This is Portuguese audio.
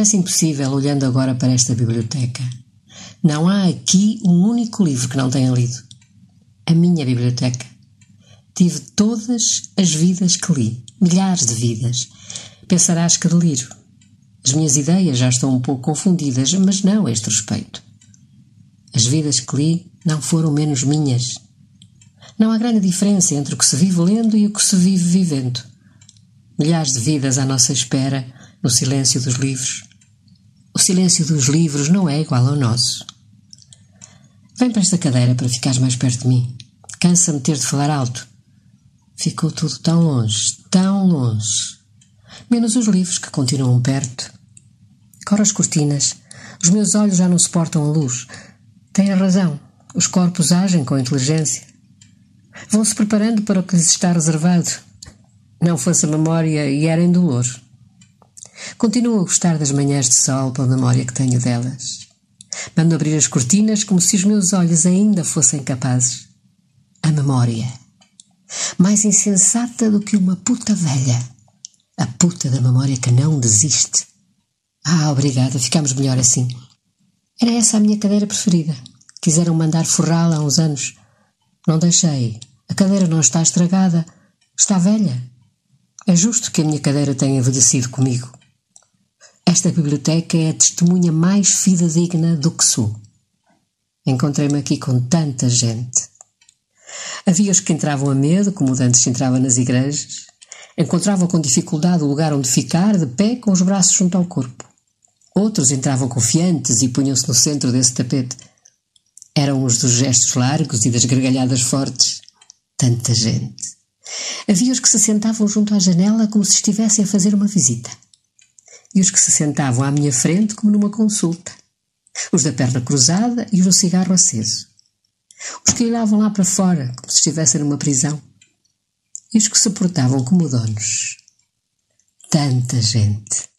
Parece impossível olhando agora para esta biblioteca. Não há aqui um único livro que não tenha lido. A minha biblioteca. Tive todas as vidas que li, milhares de vidas. Pensarás que deliro. As minhas ideias já estão um pouco confundidas, mas não a este respeito. As vidas que li não foram menos minhas. Não há grande diferença entre o que se vive lendo e o que se vive vivendo. Milhares de vidas à nossa espera, no silêncio dos livros. O silêncio dos livros não é igual ao nosso. Vem para esta cadeira para ficares mais perto de mim. Cansa-me ter de falar alto. Ficou tudo tão longe, tão longe. Menos os livros que continuam perto. Cora as cortinas. Os meus olhos já não suportam a luz. Tem razão. Os corpos agem com inteligência. Vão-se preparando para o que lhes está reservado. Não fosse a memória e era em dolor. Continuo a gostar das manhãs de sol pela memória que tenho delas. Mando abrir as cortinas como se os meus olhos ainda fossem capazes. A memória. Mais insensata do que uma puta velha. A puta da memória que não desiste. Ah, obrigada, ficamos melhor assim. Era essa a minha cadeira preferida. Quiseram mandar forrá-la há uns anos. Não deixei. A cadeira não está estragada. Está velha. É justo que a minha cadeira tenha envelhecido comigo. Esta biblioteca é a testemunha mais fidedigna do que sou. Encontrei-me aqui com tanta gente. Havia os que entravam a medo, como antes entrava nas igrejas. Encontravam com dificuldade o lugar onde ficar, de pé, com os braços junto ao corpo. Outros entravam confiantes e punham-se no centro desse tapete. Eram os dos gestos largos e das gargalhadas fortes. Tanta gente. Havia os que se sentavam junto à janela como se estivessem a fazer uma visita. E os que se sentavam à minha frente como numa consulta. Os da perna cruzada e os do cigarro aceso. Os que olhavam lá para fora como se estivessem numa prisão. E os que se portavam como donos. Tanta gente.